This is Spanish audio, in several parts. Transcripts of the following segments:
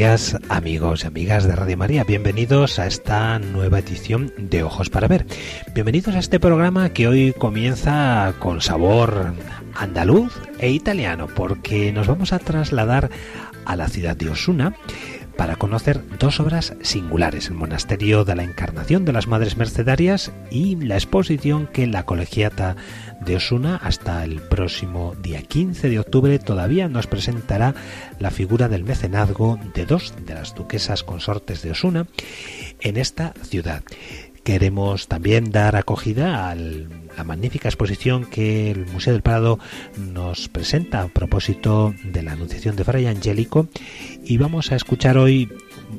Días amigos y amigas de Radio María, bienvenidos a esta nueva edición de Ojos para Ver. Bienvenidos a este programa que hoy comienza con sabor andaluz e italiano porque nos vamos a trasladar a la ciudad de Osuna para conocer dos obras singulares, el Monasterio de la Encarnación de las Madres Mercedarias y la exposición que la colegiata de Osuna hasta el próximo día 15 de octubre todavía nos presentará la figura del mecenazgo de dos de las duquesas consortes de Osuna en esta ciudad. Queremos también dar acogida a la magnífica exposición que el Museo del Prado nos presenta a propósito de la Anunciación de Fray Angélico y vamos a escuchar hoy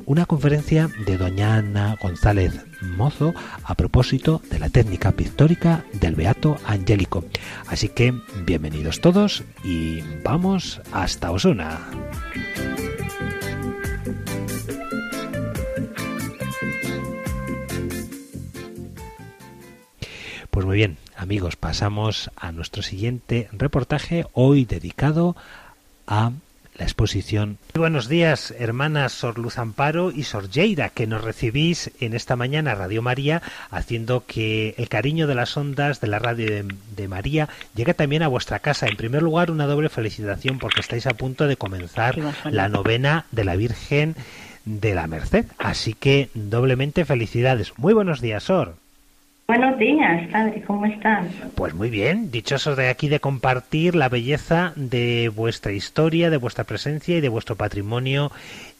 una conferencia de doña Ana González Mozo a propósito de la técnica pictórica del Beato Angélico. Así que bienvenidos todos y vamos hasta Osuna. Pues muy bien, amigos, pasamos a nuestro siguiente reportaje, hoy dedicado a la exposición. Buenos días, hermanas Sor Luz Amparo y Sor Lleida, que nos recibís en esta mañana Radio María, haciendo que el cariño de las ondas de la radio de, de, María llegue también a vuestra casa. En primer lugar, una doble felicitación porque estáis a punto de comenzar la novena de la Virgen de la Merced. Así que doblemente felicidades. Muy buenos días, Sor. Buenos días, padre, ¿cómo están? Pues muy bien, dichosos de aquí de compartir la belleza de vuestra historia, de vuestra presencia y de vuestro patrimonio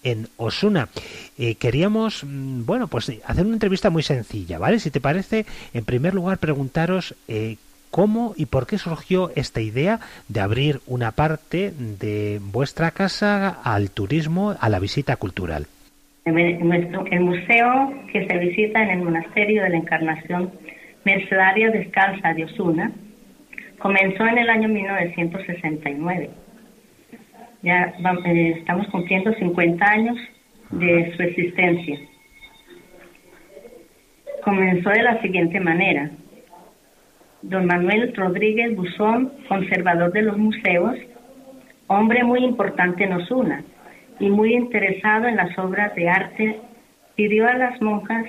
en Osuna. Eh, queríamos, bueno, pues hacer una entrevista muy sencilla, ¿vale? Si te parece, en primer lugar preguntaros eh, cómo y por qué surgió esta idea de abrir una parte de vuestra casa al turismo, a la visita cultural. El museo que se visita en el Monasterio de la Encarnación Mercedaria Descalza de Osuna comenzó en el año 1969. Ya eh, estamos cumpliendo 50 años de su existencia. Comenzó de la siguiente manera. Don Manuel Rodríguez Buzón, conservador de los museos, hombre muy importante en Osuna, y muy interesado en las obras de arte, pidió a las monjas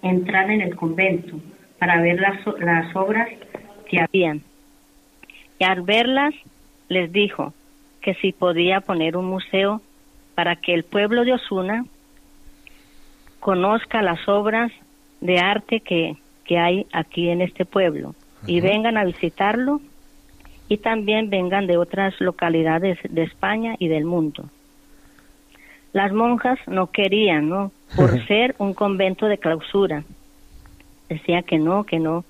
entrar en el convento para ver las, las obras que habían. Y al verlas les dijo que si podía poner un museo para que el pueblo de Osuna conozca las obras de arte que, que hay aquí en este pueblo y vengan a visitarlo y también vengan de otras localidades de España y del mundo las monjas no querían, ¿no? Por ser un convento de clausura. Decía que no, que no,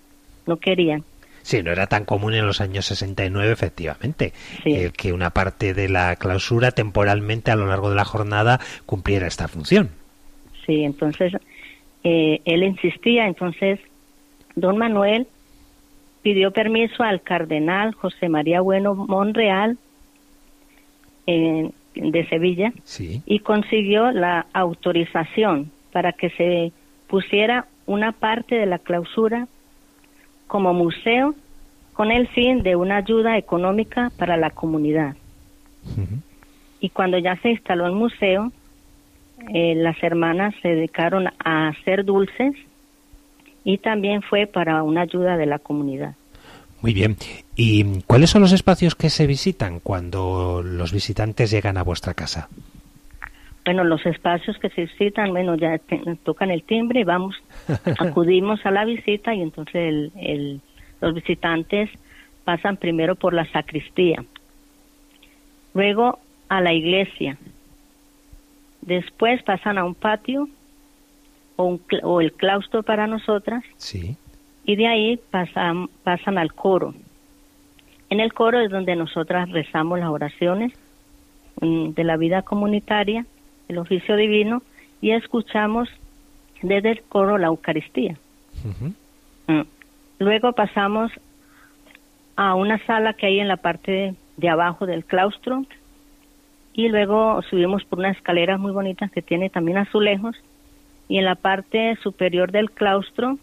no querían. Sí, no era tan común en los años 69, efectivamente, sí. el que una parte de la clausura temporalmente a lo largo de la jornada cumpliera esta función. Sí, entonces eh, él insistía, entonces don Manuel pidió permiso al cardenal José María Bueno Monreal eh, de Sevilla sí. y consiguió la autorización para que se pusiera una parte de la clausura como museo con el fin de una ayuda económica para la comunidad. Uh -huh. Y cuando ya se instaló el museo, eh, las hermanas se dedicaron a hacer dulces y también fue para una ayuda de la comunidad. Muy bien. ¿Y cuáles son los espacios que se visitan cuando los visitantes llegan a vuestra casa? Bueno, los espacios que se visitan, bueno, ya te, tocan el timbre y vamos, acudimos a la visita y entonces el, el, los visitantes pasan primero por la sacristía, luego a la iglesia, después pasan a un patio o, un, o el claustro para nosotras. Sí y de ahí pasan, pasan al coro. En el coro es donde nosotras rezamos las oraciones mm, de la vida comunitaria, el oficio divino, y escuchamos desde el coro la Eucaristía. Mm. Luego pasamos a una sala que hay en la parte de abajo del claustro y luego subimos por una escalera muy bonita que tiene también azulejos y en la parte superior del claustro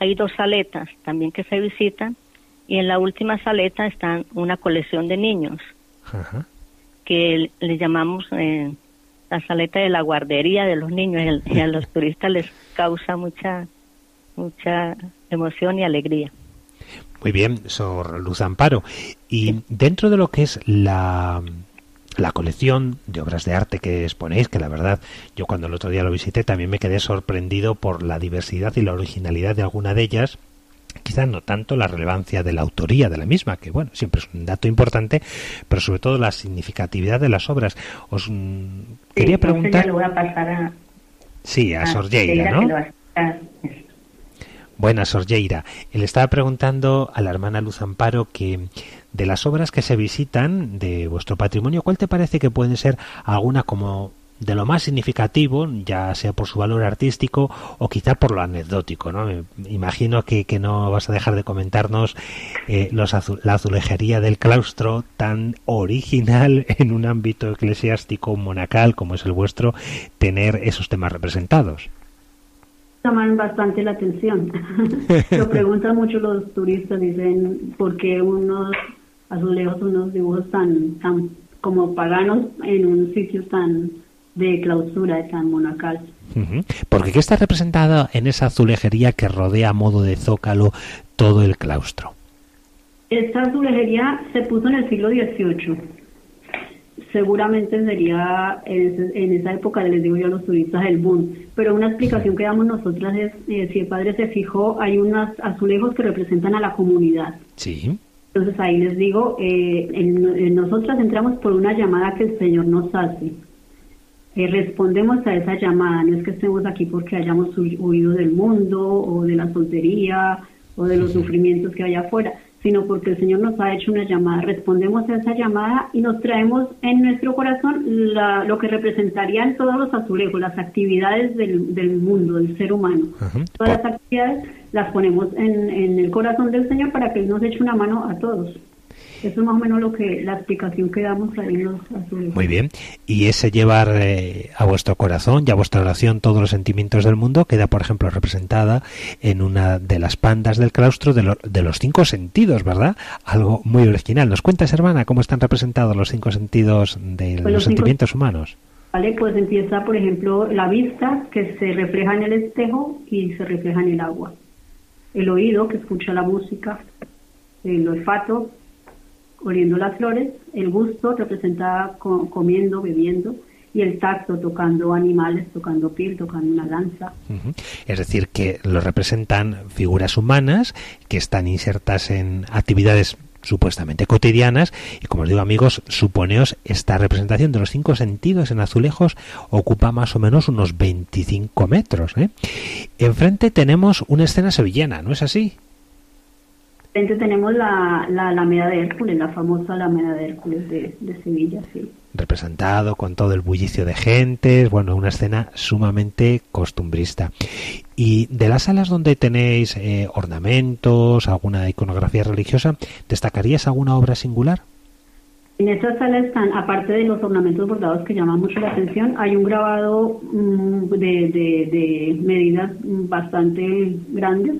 hay dos saletas también que se visitan y en la última saleta están una colección de niños que le llamamos eh, la saleta de la guardería de los niños y a los turistas les causa mucha mucha emoción y alegría. Muy bien, Sor Luz Amparo. Y dentro de lo que es la, la colección de obras de arte que exponéis, que la verdad yo cuando el otro día lo visité también me quedé sorprendido por la diversidad y la originalidad de alguna de ellas, quizás no tanto la relevancia de la autoría de la misma, que bueno, siempre es un dato importante, pero sobre todo la significatividad de las obras. Os mm, quería preguntar... Sí, a, Sorgeira, ¿no? Buenas, Sorgeira. Le estaba preguntando a la hermana Luz Amparo que de las obras que se visitan de vuestro patrimonio, ¿cuál te parece que puede ser alguna como de lo más significativo, ya sea por su valor artístico o quizá por lo anecdótico, ¿no? Me imagino que, que no vas a dejar de comentarnos eh, los la azulejería del claustro tan original en un ámbito eclesiástico monacal como es el vuestro, tener esos temas representados llaman bastante la atención. Lo preguntan mucho los turistas, dicen, ¿por azulejos, unos dibujos tan, tan como paganos en un sitio tan de clausura, tan monacal? Porque ¿qué está representado en esa azulejería que rodea a modo de zócalo todo el claustro? Esta azulejería se puso en el siglo XVIII seguramente sería en, esa época, les digo yo a los turistas, el boom. Pero una explicación que damos nosotras es, eh, si el padre se fijó, hay unos azulejos que representan a la comunidad. Sí. Entonces ahí les digo, eh, en, nosotras entramos por una llamada que el Señor nos hace. Eh, respondemos a esa llamada, no es que estemos aquí porque hayamos huido del mundo o de la soltería o de los sufrimientos que hay afuera, sino porque el Señor nos ha hecho una llamada. Respondemos a esa llamada y nos traemos en nuestro corazón lo que representarían todos los azulejos, las actividades del, del mundo, del ser humano. Todas las actividades las ponemos en, en el corazón del Señor para que Él nos eche una mano a todos. Eso es más o menos lo que la explicación que damos ahí en los azules. Muy bien. Y ese llevar eh, a vuestro corazón y a vuestra oración todos los sentimientos del mundo queda, por ejemplo, representada en una de las pandas del claustro de, de los cinco sentidos, ¿verdad? Algo muy original. ¿Nos cuentas, hermana, cómo están representados los cinco sentidos de pues los, sentimientos humanos? Vale, pues empieza, por ejemplo, la vista, que se refleja en el espejo y se refleja en el agua. El oído, que escucha la música. El olfato, oliendo las flores, el gusto representa comiendo, bebiendo, y el tacto tocando animales, tocando piel, tocando una danza. Es decir, que lo representan figuras humanas que están insertas en actividades supuestamente cotidianas y como os digo amigos, suponeos esta representación de los cinco sentidos en azulejos ocupa más o menos unos 25 metros. ¿eh? Enfrente tenemos una escena sevillana, ¿no es así? Tenemos la, la Alameda de Hércules, la famosa Alameda de Hércules de, Sevilla, sí. Representado con todo el bullicio de gentes, bueno, una escena sumamente costumbrista. Y de las salas donde tenéis eh, ornamentos, alguna iconografía religiosa, ¿destacarías alguna obra singular? En estas salas están, aparte de los ornamentos bordados que llaman mucho la atención, hay un grabado mm, de, de, medidas bastante grandes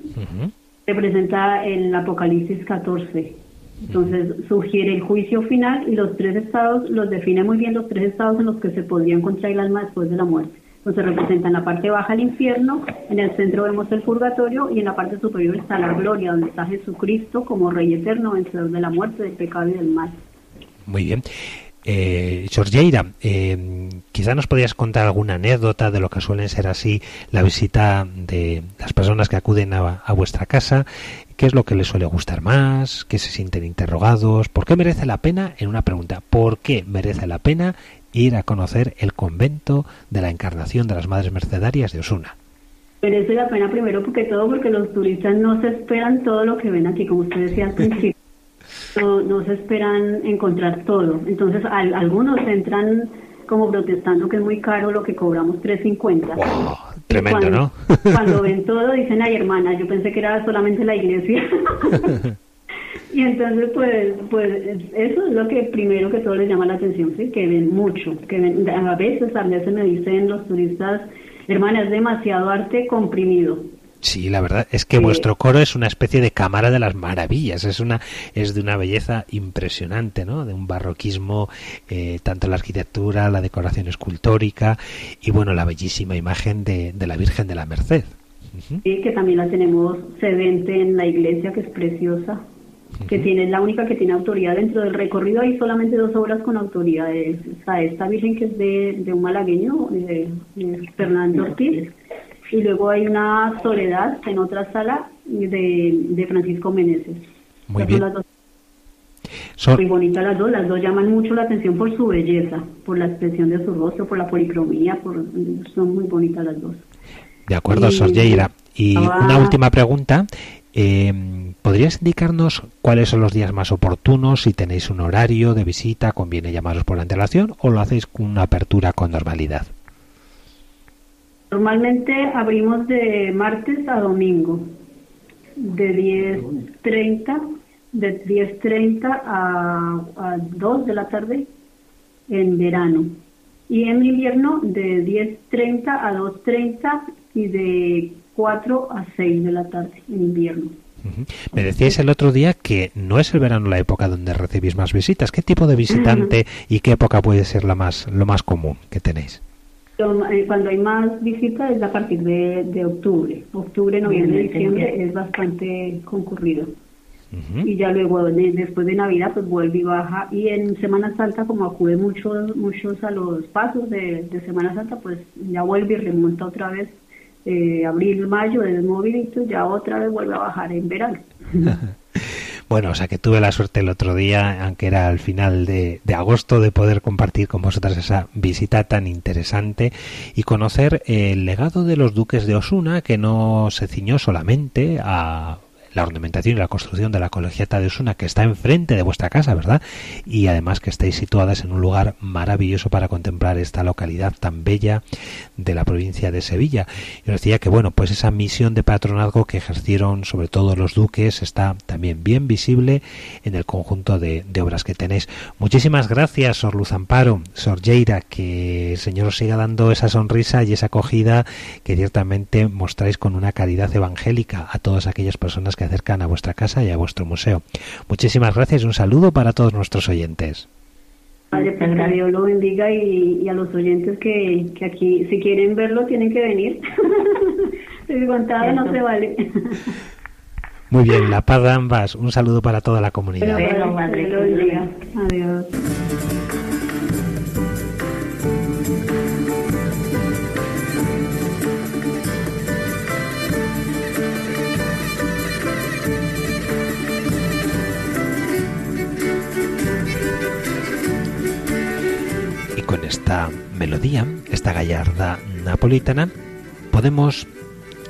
representa el Apocalipsis 14. Entonces sugiere el juicio final y los tres estados, los define muy bien los tres estados en los que se podría encontrar el alma después de la muerte. Entonces representa en la parte baja el infierno, en el centro vemos el purgatorio y en la parte superior está la gloria, donde está Jesucristo como Rey eterno, vencedor de la muerte, del pecado y del mal. Muy bien. Eh, Georgieira, eh, quizá nos podrías contar alguna anécdota de lo que suelen ser así la visita de las personas que acuden a, vuestra casa, qué es lo que les suele gustar más, qué se sienten interrogados, por qué merece la pena, en una pregunta, ¿por qué merece la pena ir a conocer el convento de la Encarnación de las Madres Mercedarias de Osuna? Merece la pena primero porque todo porque los turistas no se esperan todo lo que ven aquí, como usted decía al principio. No, no se esperan encontrar todo. Entonces, algunos entran como protestando que es muy caro lo que cobramos 3.50. Tremendo, ¿no? cuando ven todo dicen, ay hermana, yo pensé que era solamente la iglesia. y entonces, pues, pues eso es lo que primero que todo les llama la atención, ¿sí? que ven mucho, que ven, a veces a veces me dicen los turistas, hermana, es demasiado arte comprimido. Sí, la verdad es que vuestro coro es una especie de cámara de las maravillas, es una es de una belleza impresionante, ¿no? De un barroquismo eh, tanto la arquitectura, la decoración escultórica y bueno la bellísima imagen de, de la Virgen de la Merced. Sí, que también la tenemos sedente en la iglesia, que es preciosa, que tiene la única que tiene autoridad dentro del recorrido. Hay solamente dos obras con autoridad. Está esta Virgen que es de, de un malagueño, de, de Fernando Ortiz y luego hay una soledad en otra sala de, Francisco Meneses. Muy bien. Son muy bonitas las dos, las dos llaman mucho la atención por su belleza, por la expresión de su rostro, por la policromía, por, son muy bonitas las dos. De acuerdo, y, Y una última pregunta. Eh, ¿Podrías indicarnos cuáles son los días más oportunos? Si tenéis un horario de visita, conviene llamaros por antelación o lo hacéis con una apertura con normalidad. Normalmente abrimos de martes a domingo, de 10.30, de 10.30 a, a 2 de la tarde en verano. Y en invierno de 10.30 a 2.30 y de 4 a 6 de la tarde en invierno. Me decíais el otro día que no es el verano la época donde recibís más visitas. ¿Qué tipo de visitante y qué época puede ser la más, lo más común que tenéis? Eh, cuando hay más visitas es a partir de, octubre. Octubre, noviembre, diciembre es bastante concurrido. Y ya luego, después de Navidad, pues vuelve y baja. Y en Semana Santa, como acude muchos muchos a los pasos de, Semana Santa, pues ya vuelve y remonta otra vez. Eh, abril, mayo, es movilito, ya otra vez vuelve a bajar en verano. Bueno, o sea que tuve la suerte el otro día, aunque era al final de, agosto, de poder compartir con vosotras esa visita tan interesante y conocer el legado de los duques de Osuna, que no se ciñó solamente a la ornamentación y la construcción de la colegiata de Osuna que está enfrente de vuestra casa, ¿verdad? Y además que estáis situadas en un lugar maravilloso para contemplar esta localidad tan bella de la provincia de Sevilla. Yo decía que bueno, pues esa misión de patronazgo que ejercieron sobre todo los duques está también bien visible en el conjunto de, obras que tenéis. Muchísimas gracias, Sor Luz Amparo, Sor Yeira, que el Señor os siga dando esa sonrisa y esa acogida que ciertamente mostráis con una caridad evangélica a todas aquellas personas que acercan a vuestra casa y a vuestro museo. Muchísimas gracias y un saludo para todos nuestros oyentes. Padre, pues que Dios lo bendiga y, a los oyentes que, aquí, si quieren verlo, tienen que venir. Descontada no se vale. Muy bien, la paz de ambas. Un saludo para toda la comunidad. Adiós. Esta melodía, esta gallarda napolitana, podemos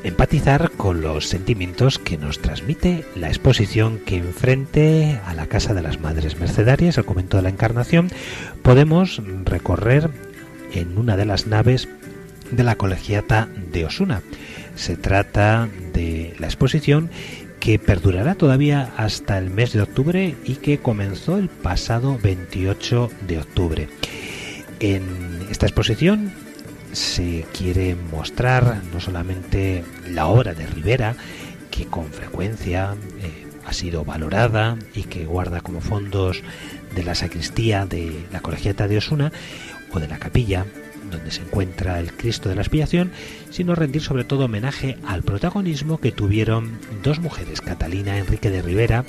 empatizar con los sentimientos que nos transmite la exposición que enfrente a la Casa de las Madres Mercedarias, el convento de la Encarnación, podemos recorrer en una de las naves de la colegiata de Osuna. Se trata de la exposición que perdurará todavía hasta el mes de octubre y que comenzó el pasado 28 de octubre. En esta exposición se quiere mostrar no solamente la obra de Rivera, que con frecuencia eh, ha sido valorada y que guarda como fondos de la sacristía de la colegiata de Osuna o de la capilla donde se encuentra el Cristo de la Expiación, sino rendir sobre todo homenaje al protagonismo que tuvieron dos mujeres, Catalina Enrique de Rivera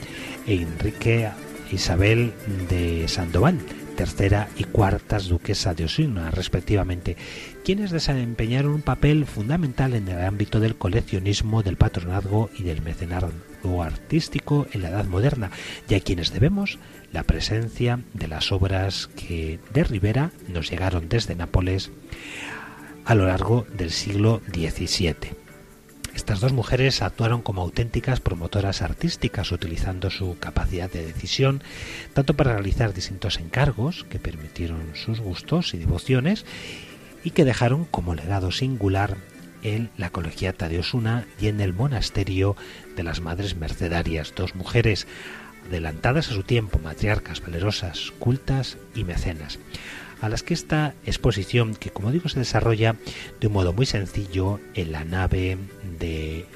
e Enrique Isabel de Sandoval, tercera y cuartas duquesa de Osuna, respectivamente, quienes desempeñaron un papel fundamental en el ámbito del coleccionismo, del patronazgo y del mecenazgo artístico en la Edad Moderna, y a quienes debemos la presencia de las obras que de Rivera nos llegaron desde Nápoles a lo largo del siglo XVII. Estas dos mujeres actuaron como auténticas promotoras artísticas, utilizando su capacidad de decisión tanto para realizar distintos encargos que permitieron sus gustos y devociones y que dejaron como legado singular en la Colegiata de Osuna y en el Monasterio de las Madres Mercedarias, dos mujeres adelantadas a su tiempo, matriarcas, valerosas, cultas y mecenas, a las que esta exposición, que como digo se desarrolla de un modo muy sencillo en la nave de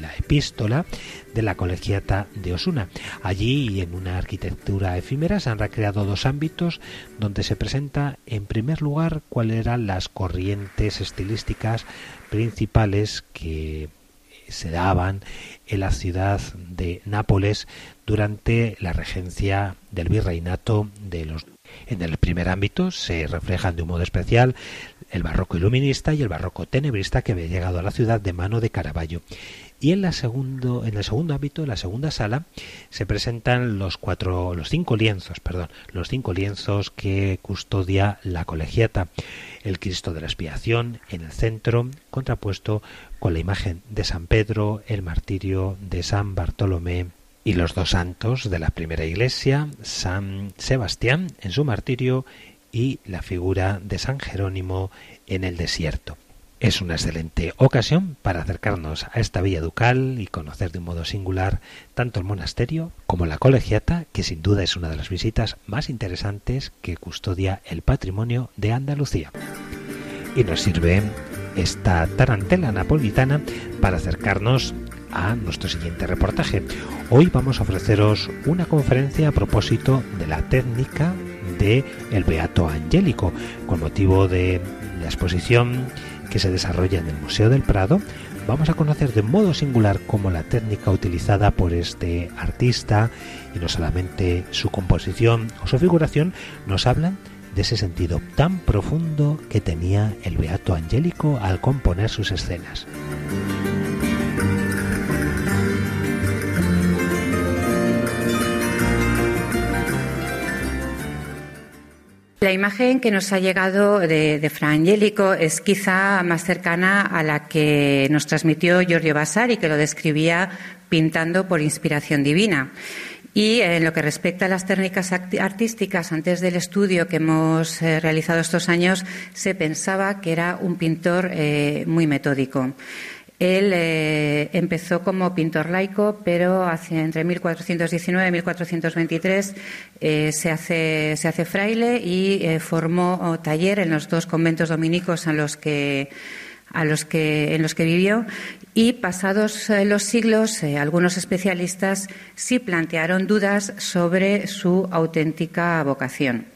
la epístola de la colegiata de Osuna. Allí, en una arquitectura efímera, se han recreado dos ámbitos donde se presenta, en primer lugar, cuáles eran las corrientes estilísticas principales que se daban en la ciudad de Nápoles durante la regencia del virreinato de los en el primer ámbito se reflejan de un modo especial el barroco iluminista y el barroco tenebrista que había llegado a la ciudad de mano de Caravaggio. Y en, la segundo, en el segundo ámbito, en la segunda sala, se presentan los cuatro, los cinco lienzos, perdón, los cinco lienzos que custodia la colegiata. El Cristo de la Expiación en el centro, contrapuesto con la imagen de San Pedro, el martirio de San Bartolomé y los dos santos de la primera iglesia, San Sebastián en su martirio y la figura de San Jerónimo en el desierto. Es una excelente ocasión para acercarnos a esta villa ducal y conocer de un modo singular tanto el monasterio como la colegiata, que sin duda es una de las visitas más interesantes que custodia el patrimonio de Andalucía. Y nos sirve esta tarantela napolitana para acercarnos a nuestro siguiente reportaje. Hoy vamos a ofreceros una conferencia a propósito de la técnica de el Beato Angélico, con motivo de la exposición que se desarrolla en el Museo del Prado. Vamos a conocer de modo singular cómo la técnica utilizada por este artista y no solamente su composición o su figuración nos hablan de ese sentido tan profundo que tenía el Beato Angélico al componer sus escenas. La imagen que nos ha llegado de, Fra Angelico es quizá más cercana a la que nos transmitió Giorgio Vasari, que lo describía pintando por inspiración divina. Y en lo que respecta a las técnicas artísticas, antes del estudio que hemos eh, realizado estos años, se pensaba que era un pintor eh, muy metódico. Él eh, empezó como pintor laico, pero hacia, entre 1419 y 1423 eh, se, hace, se hace fraile y eh, formó taller en los dos conventos dominicos a los que en los que vivió y pasados los siglos algunos especialistas sí plantearon dudas sobre su auténtica vocación.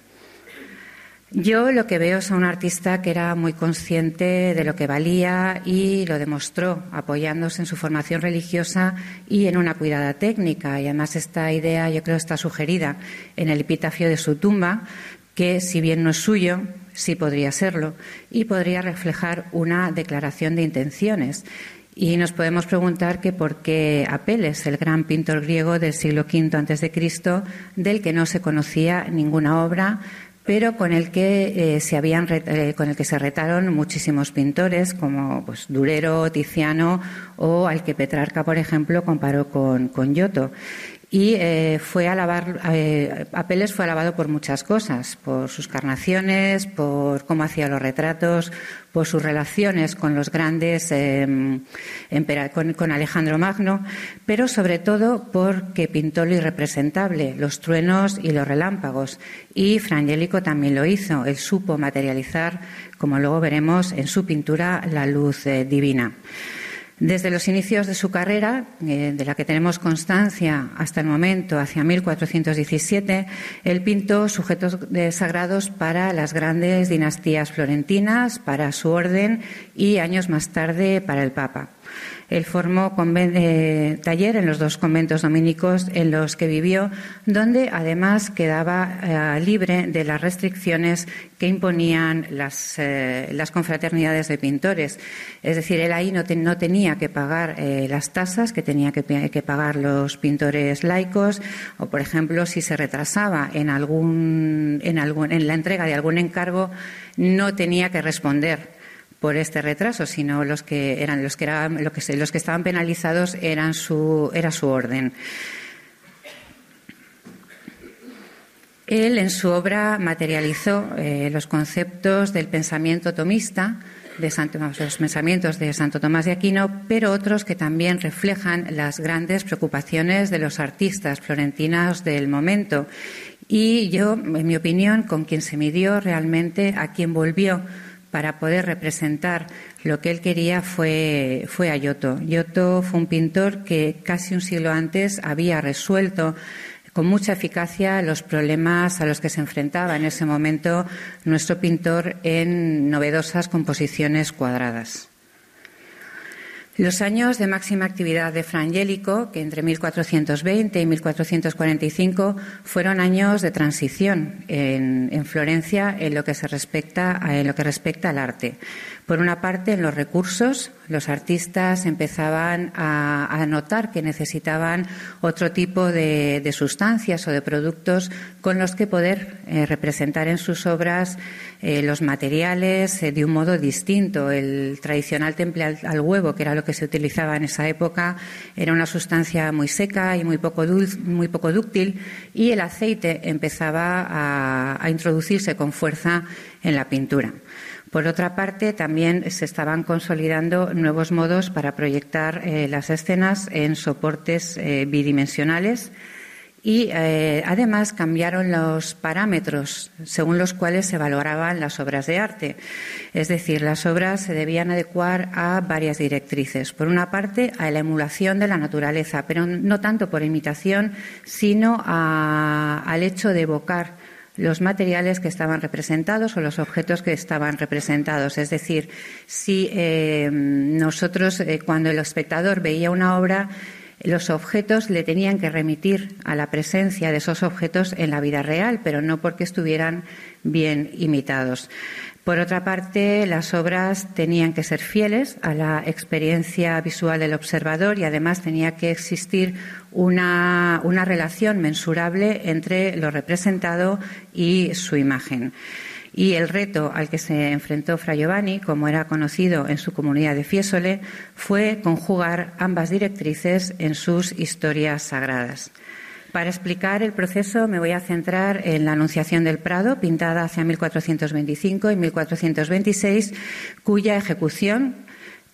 Yo lo que veo es a un artista que era muy consciente de lo que valía y lo demostró apoyándose en su formación religiosa y en una cuidada técnica. Y además esta idea yo creo está sugerida en el epitafio de su tumba, que si bien no es suyo, sí podría serlo y podría reflejar una declaración de intenciones. Y nos podemos preguntar que por qué Apeles, el gran pintor griego del siglo V Cristo, del que no se conocía ninguna obra, pero con el que eh, se habían eh, con el que se retaron muchísimos pintores como pues Durero, Tiziano o al que Petrarca, por ejemplo, comparó con, con y eh, fue alabar, eh, Apeles fue alabado por muchas cosas, por sus carnaciones, por cómo hacía los retratos, por sus relaciones con los grandes, em, con, Alejandro Magno, pero sobre todo porque pintó lo irrepresentable, los truenos y los relámpagos. Y Frangélico también lo hizo, él supo materializar, como luego veremos en su pintura, la luz eh, divina. Desde los inicios de su carrera, eh, de la que tenemos constancia hasta el momento, hacia 1417, él pintó sujetos sagrados para las grandes dinastías florentinas, para su orden y años más tarde para el Papa. Él formó eh, taller en los dos conventos dominicos en los que vivió, donde además quedaba eh, libre de las restricciones que imponían las, eh, confraternidades de pintores. Es decir, él ahí no, tenía que pagar las tasas que tenía que, pagar los pintores laicos, o por ejemplo, si se retrasaba en, algún, en, algún, en la entrega de algún encargo, no tenía que responder por este retraso, sino los que eran los que eran los que estaban penalizados eran su era su orden. Él en su obra materializó eh, los conceptos del pensamiento tomista de los pensamientos de Santo Tomás de Aquino, pero otros que también reflejan las grandes preocupaciones de los artistas florentinos del momento. Y yo, en mi opinión, con quien se midió realmente, a quien volvió para poder representar lo que él quería fue, fue a Giotto. Giotto fue un pintor que casi un siglo antes había resuelto con mucha eficacia los problemas a los que se enfrentaba en ese momento nuestro pintor en novedosas composiciones cuadradas. Los años de máxima actividad de Fra Angelico, que entre 1420 y 1445 fueron años de transición en, en, Florencia en lo que se respecta en lo que respecta al arte. Por una parte, en los recursos, los artistas empezaban a, notar que necesitaban otro tipo de, sustancias o de productos con los que poder eh, representar en sus obras eh, los materiales eh, de un modo distinto. El tradicional temple al, huevo, que era lo que se utilizaba en esa época, era una sustancia muy seca y muy poco, muy poco dúctil, y el aceite empezaba a, a introducirse con fuerza en la pintura. Por otra parte, también se estaban consolidando nuevos modos para proyectar eh, las escenas en soportes eh, bidimensionales y eh, además cambiaron los parámetros según los cuales se valoraban las obras de arte. Es decir, las obras se debían adecuar a varias directrices. Por una parte, a la emulación de la naturaleza, pero no tanto por imitación, sino al hecho de evocar los materiales que estaban representados o los objetos que estaban representados. Es decir, si eh, nosotros, eh, cuando el espectador veía una obra, los objetos le tenían que remitir a la presencia de esos objetos en la vida real, pero no porque estuvieran bien imitados. Por otra parte, las obras tenían que ser fieles a la experiencia visual del observador y además tenía que existir una, relación mensurable entre lo representado y su imagen. Y el reto al que se enfrentó Fra Giovanni, como era conocido en su comunidad de Fiesole, fue conjugar ambas directrices en sus historias sagradas. Para explicar el proceso me voy a centrar en la Anunciación del Prado, pintada hacia 1425 y 1426, cuya ejecución,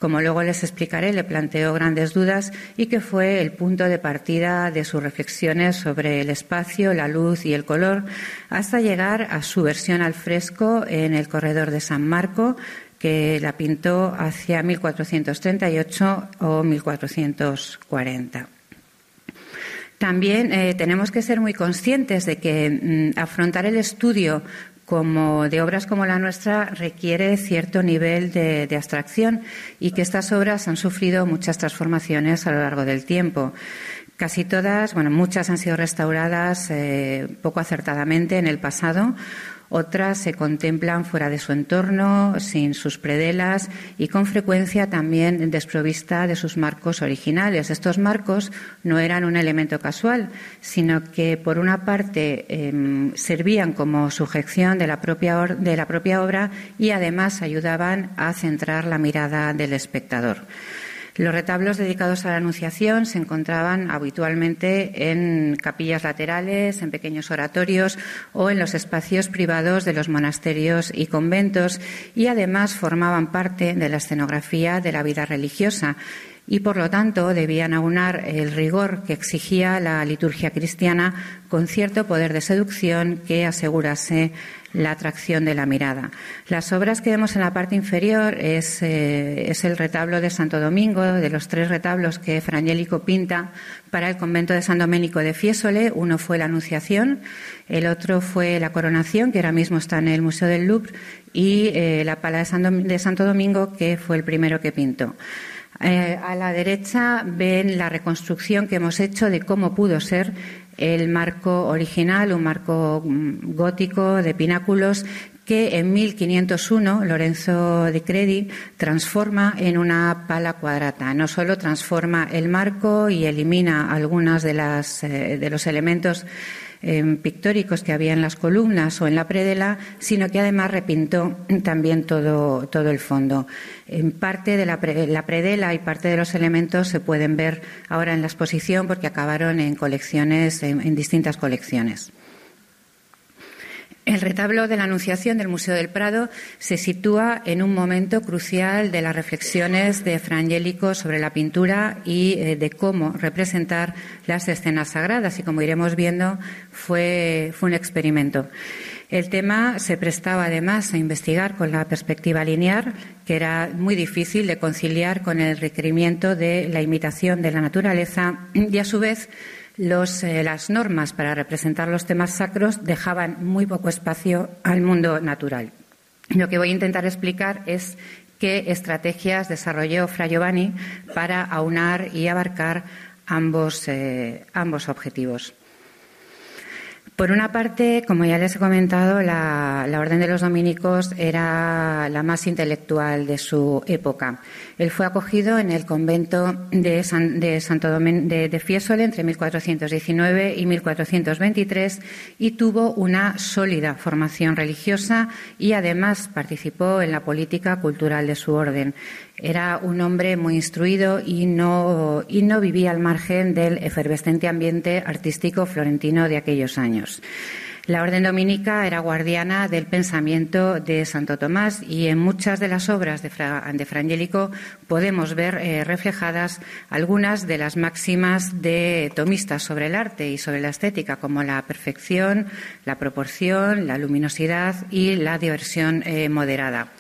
como luego les explicaré, le planteó grandes dudas y que fue el punto de partida de sus reflexiones sobre el espacio, la luz y el color, hasta llegar a su versión al fresco en el corredor de San Marco, que la pintó hacia 1438 o 1440. También eh, tenemos que ser muy conscientes de que mm, afrontar el estudio de obras como la nuestra requiere cierto nivel de, abstracción y que estas obras han sufrido muchas transformaciones a lo largo del tiempo. Casi todas, bueno, muchas han sido restauradas eh, poco acertadamente en el pasado otras se contemplan fuera de su entorno, sin sus predelas y con frecuencia también desprovista de sus marcos originales. Estos marcos no eran un elemento casual, sino que por una parte em, servían como sujeción de la, propia de la propia obra y además ayudaban a centrar la mirada del espectador. Los retablos dedicados a la Anunciación se encontraban habitualmente en capillas laterales, en pequeños oratorios o en los espacios privados de los monasterios y conventos y además formaban parte de la escenografía de la vida religiosa y por lo tanto debían aunar el rigor que exigía la liturgia cristiana con cierto poder de seducción que asegurase la atracción de la mirada. Las obras que vemos en la parte inferior es, eh, es el retablo de Santo Domingo, de los tres retablos que Frangélico pinta para el convento de San Domenico de Fiesole. Uno fue la Anunciación, el otro fue la Coronación, que ahora mismo está en el Museo del Louvre, y eh, la Pala de, Santo Domingo, que fue el primero que pintó. Eh, a la derecha ven la reconstrucción que hemos hecho de cómo pudo ser el marco original, un marco mm, gótico de pináculos que en 1501 Lorenzo de Credi transforma en una pala cuadrata. No solo transforma el marco y elimina algunos de, eh, de los elementos Em, pictóricos que había en las columnas o en la predela, sino que además repintó también todo, todo el fondo. En parte de la, predela y parte de los elementos se pueden ver ahora en la exposición porque acabaron en colecciones, en, distintas colecciones. El retablo de la Anunciación del Museo del Prado se sitúa en un momento crucial de las reflexiones de Frangélico sobre la pintura y eh, de cómo representar las escenas sagradas. Y como iremos viendo, fue, fue un experimento. El tema se prestaba además a investigar con la perspectiva lineal, que era muy difícil de conciliar con el requerimiento de la imitación de la naturaleza y, a su vez, eh, las normas para representar los temas sacros dejaban muy poco espacio al mundo natural. Lo que voy a intentar explicar es qué estrategias desarrolló Fra Giovanni para aunar y abarcar ambos, eh, ambos objetivos. Por una parte, como ya les he comentado, la, Orden de los Dominicos era la más intelectual de su época. Él fue acogido en el convento de, Santo de, de Fiesole entre 1419 y 1423 y tuvo una sólida formación religiosa y además participó en la política cultural de su orden. Era un hombre muy instruido y no, vivía al margen del efervescente ambiente artístico florentino de aquellos años. La orden dominica era guardiana del pensamiento de Santo Tomás y en muchas de las obras de, Frangélico podemos ver eh, reflejadas algunas de las máximas de tomistas sobre el arte y sobre la estética, como la perfección, la proporción, la luminosidad y la diversión eh, moderada.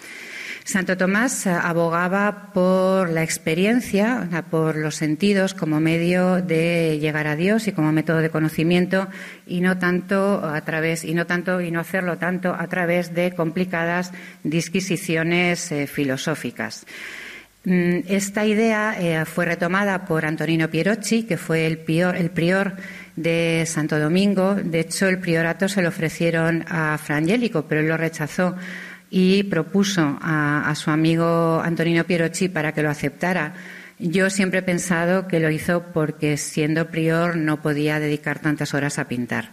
Santo Tomás abogaba por la experiencia, por los sentidos como medio de llegar a Dios y como método de conocimiento y no tanto a través y no tanto y no hacerlo tanto a través de complicadas disquisiciones eh, filosóficas. Mm, esta idea eh, fue retomada por Antonino Pierocci, que fue el, el prior de Santo Domingo. De hecho, el priorato se lo ofrecieron a Frangélico, pero él lo rechazó y propuso a, su amigo Antonino Pierocci para que lo aceptara. Yo siempre he pensado que lo hizo porque siendo prior no podía dedicar tantas horas a pintar.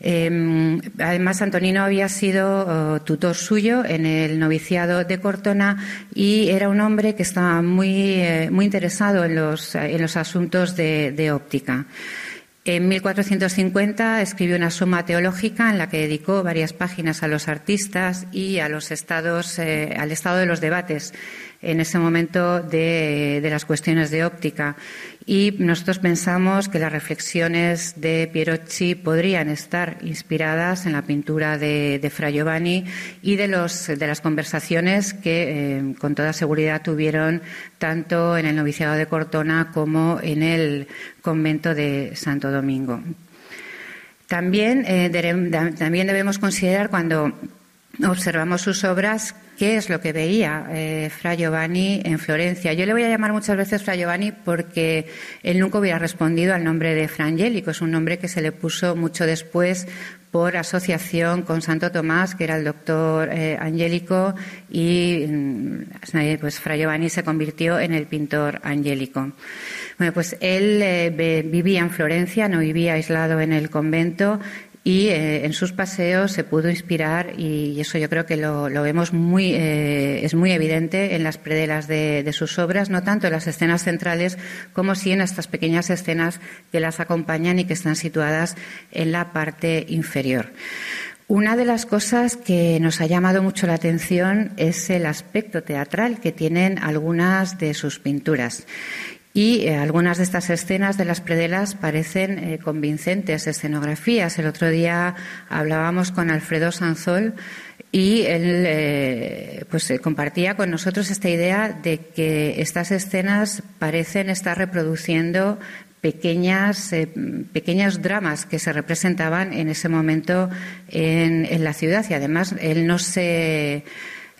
Em, además, Antonino había sido oh, tutor suyo en el noviciado de Cortona y era un hombre que estaba muy, eh, muy interesado en los, en los asuntos de óptica. En 1450 escribió una suma teológica en la que dedicó varias páginas a los artistas y a los estados, eh, al estado de los debates en ese momento de, las cuestiones de óptica. Y nosotros pensamos que las reflexiones de Pierocci podrían estar inspiradas en la pintura de, Fra Giovanni y de, los, de las conversaciones que eh, con toda seguridad tuvieron tanto en el noviciado de Cortona como en el convento de Santo Domingo. También, eh, también debemos considerar cuando observamos sus obras qué es lo que veía eh, Fra Giovanni en Florencia. Yo le voy a llamar muchas veces Fra Giovanni porque él nunca hubiera respondido al nombre de Fra Angelico. Es un nombre que se le puso mucho después por asociación con Santo Tomás, que era el doctor eh, Angélico, y mm, pues Fra Giovanni se convirtió en el pintor Angélico. Bueno, pues él eh, vivía en Florencia, no vivía aislado en el convento, y eh, en sus paseos se pudo inspirar y eso yo creo que lo, vemos muy eh, es muy evidente en las predelas de, sus obras no tanto en las escenas centrales como sí en estas pequeñas escenas que las acompañan y que están situadas en la parte inferior una de las cosas que nos ha llamado mucho la atención es el aspecto teatral que tienen algunas de sus pinturas. Y eh, algunas de estas escenas de las predelas parecen eh, convincentes escenografías. El otro día hablábamos con Alfredo Sanzol y él eh, pues compartía con nosotros esta idea de que estas escenas parecen estar reproduciendo pequeñas, pequeños dramas que se representaban en ese momento en, en la ciudad y además él no se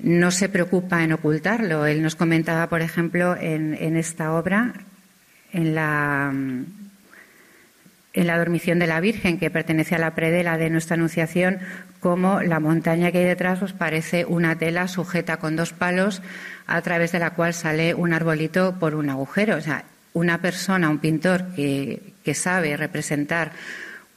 no se preocupa en ocultarlo. Él nos comentaba, por ejemplo, en, esta obra, en la, en la dormición de la Virgen, que pertenece a la predela de nuestra Anunciación, como la montaña que hay detrás pues parece una tela sujeta con dos palos a través de la cual sale un arbolito por un agujero. O sea, una persona, un pintor que, que sabe representar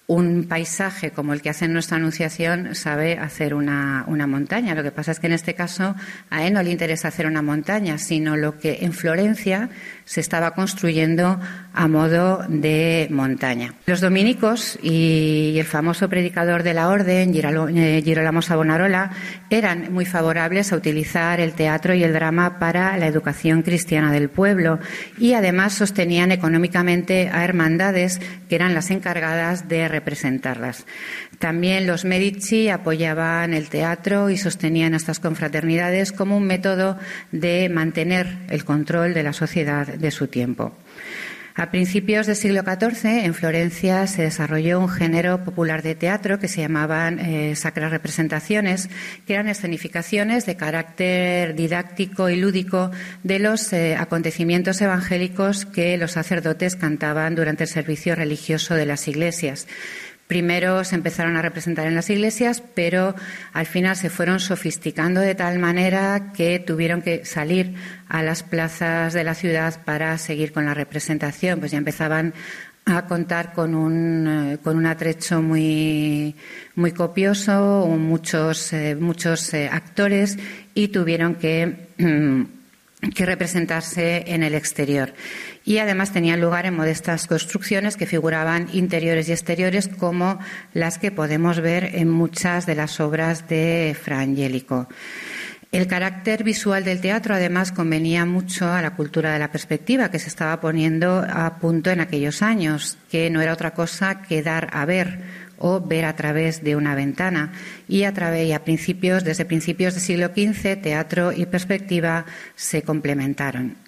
un paisaje como el que hace en nuestra anunciación sabe hacer una, una, montaña. Lo que pasa es que en este caso a él no le interesa hacer una montaña, sino lo que en Florencia se estaba construyendo a modo de montaña. Los dominicos y el famoso predicador de la orden, eh, Girolamo Savonarola, eran muy favorables a utilizar el teatro y el drama para la educación cristiana del pueblo y además sostenían económicamente a hermandades que eran las encargadas de representarlas. También los Medici apoyaban el teatro y sostenían estas confraternidades como un método de mantener el control de la sociedad de su tiempo. A principios del siglo XIV, en Florencia, se desarrolló un género popular de teatro que se llamaban eh, sacras representaciones, que eran escenificaciones de carácter didáctico y lúdico de los eh, acontecimientos evangélicos que los sacerdotes cantaban durante el servicio religioso de las iglesias. Primero se empezaron a representar en las iglesias, pero al final se fueron sofisticando de tal manera que tuvieron que salir a las plazas de la ciudad para seguir con la representación. Pues ya empezaban a contar con un, eh, con un atrecho muy, muy copioso, muchos, eh, muchos eh, actores y tuvieron que, que representarse en el exterior y además tenían lugar en modestas construcciones que figuraban interiores y exteriores como las que podemos ver en muchas de las obras de Fra Angelico. El carácter visual del teatro, además, convenía mucho a la cultura de la perspectiva que se estaba poniendo a punto en aquellos años, que no era otra cosa que dar a ver o ver a través de una ventana. Y a través y a principios, desde principios del siglo XV, teatro y perspectiva se complementaron.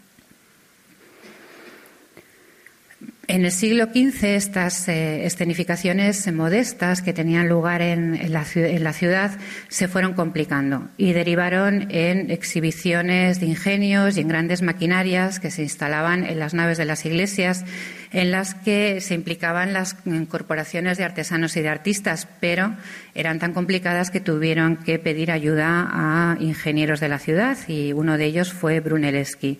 En el siglo XV estas eh, escenificaciones modestas que tenían lugar en, la, ciudad se fueron complicando y derivaron en exhibiciones de ingenios y en grandes maquinarias que se instalaban en las naves de las iglesias en las que se implicaban las corporaciones de artesanos y de artistas, pero eran tan complicadas que tuvieron que pedir ayuda a ingenieros de la ciudad y uno de ellos fue Brunelleschi.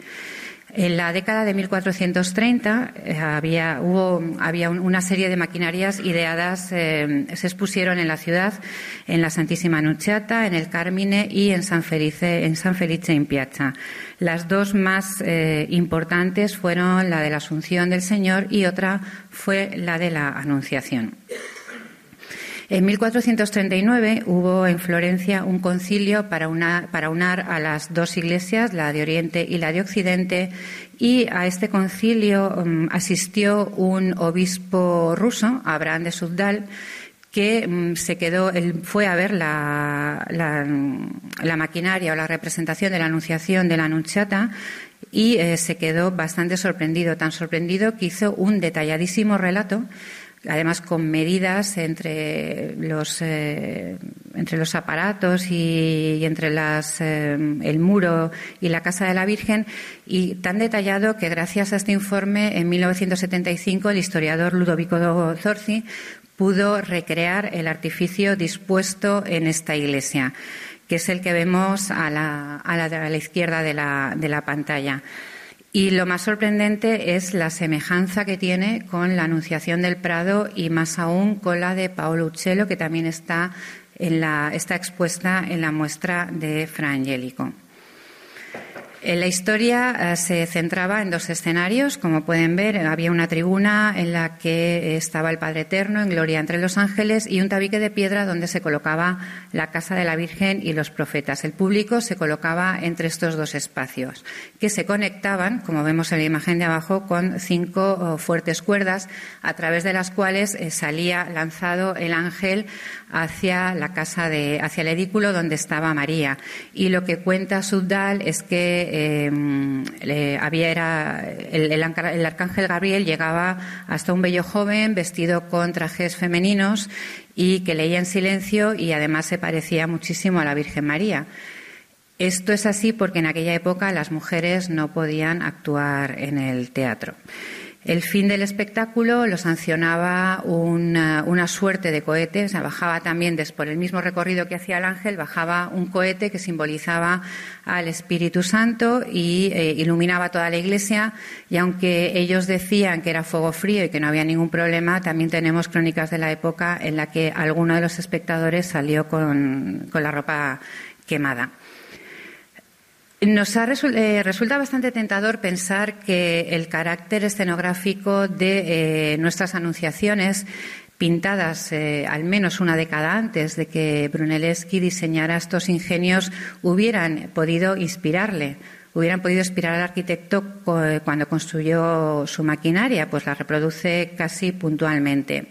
En la década de 1430 eh, había, hubo, había una serie de maquinarias ideadas, eh, se expusieron en la ciudad, en la Santísima Nunciata, en el Carmine y en San Felice, en San Felice in Piazza. Las dos más eh, importantes fueron la de la Asunción del Señor y otra fue la de la Anunciación. En 1439 hubo en Florencia un concilio para, para unar a las dos iglesias, la de Oriente y la de Occidente, y a este concilio um, asistió un obispo ruso, Abraham de Subdal, que um, se quedó, él fue a ver la, la, maquinaria o la representación de la Anunciación de la Anunciata y eh, se quedó bastante sorprendido, tan sorprendido que hizo un detalladísimo relato además con medidas entre los eh, entre los aparatos y, entre las, eh, el muro y la casa de la Virgen y tan detallado que gracias a este informe en 1975 el historiador Ludovico Zorzi pudo recrear el artificio dispuesto en esta iglesia que es el que vemos a la, a la, a la izquierda de la, de la pantalla. Y lo más sorprendente es la semejanza que tiene con la Anunciación del Prado y más aún con la de Paolo Uccello, que también está, en la, está expuesta en la muestra de Fra Angelico. La historia eh, se centraba en dos escenarios. Como pueden ver, había una tribuna en la que estaba el Padre Eterno en gloria entre los ángeles y un tabique de piedra donde se colocaba la casa de la Virgen y los profetas. El público se colocaba entre estos dos espacios, que se conectaban, como vemos en la imagen de abajo, con cinco oh, fuertes cuerdas a través de las cuales eh, salía lanzado el ángel hacia la casa de, hacia el edículo donde estaba María. Y lo que cuenta Subdal es que eh, había era el, arcángel Gabriel llegaba hasta un bello joven vestido con trajes femeninos y que leía en silencio y además se parecía muchísimo a la Virgen María. Esto es así porque en aquella época las mujeres no podían actuar en el teatro. El fin del espectáculo lo sancionaba una, suerte de cohete, o sea, bajaba también, por el mismo recorrido que hacía el ángel, bajaba un cohete que simbolizaba al Espíritu Santo y eh, iluminaba toda la iglesia. Y aunque ellos decían que era fuego frío y que no había ningún problema, también tenemos crónicas de la época en la que alguno de los espectadores salió con la ropa quemada. Nos eh, resulta bastante tentador pensar que el carácter escenográfico de eh, nuestras anunciaciones pintadas eh, al menos una década antes de que Brunelleschi diseñara estos ingenios hubieran podido inspirarle, hubieran podido inspirar al arquitecto cuando construyó su maquinaria, pues la reproduce casi puntualmente.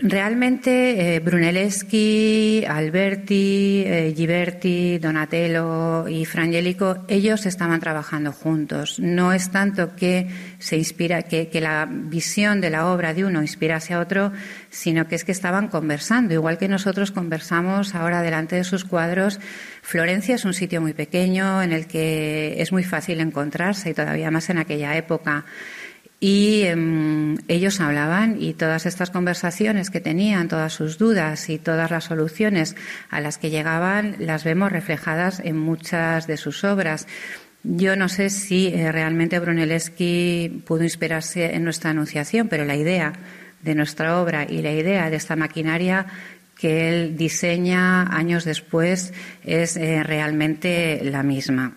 Realmente eh, Brunelleschi, Alberti, eh, Ghiberti, Donatello y Frangelico, ellos estaban trabajando juntos. No es tanto que se inspira, que, la visión de la obra de uno inspirase a otro, sino que es que estaban conversando, igual que nosotros conversamos ahora delante de sus cuadros. Florencia es un sitio muy pequeño en el que es muy fácil encontrarse y todavía más en aquella época. Y em, ellos hablaban y todas estas conversaciones que tenían, todas sus dudas y todas las soluciones a las que llegaban, las vemos reflejadas en muchas de sus obras. Yo no sé si eh, realmente Brunelleschi pudo inspirarse en nuestra anunciación, pero la idea de nuestra obra y la idea de esta maquinaria que él diseña años después es eh, realmente la misma.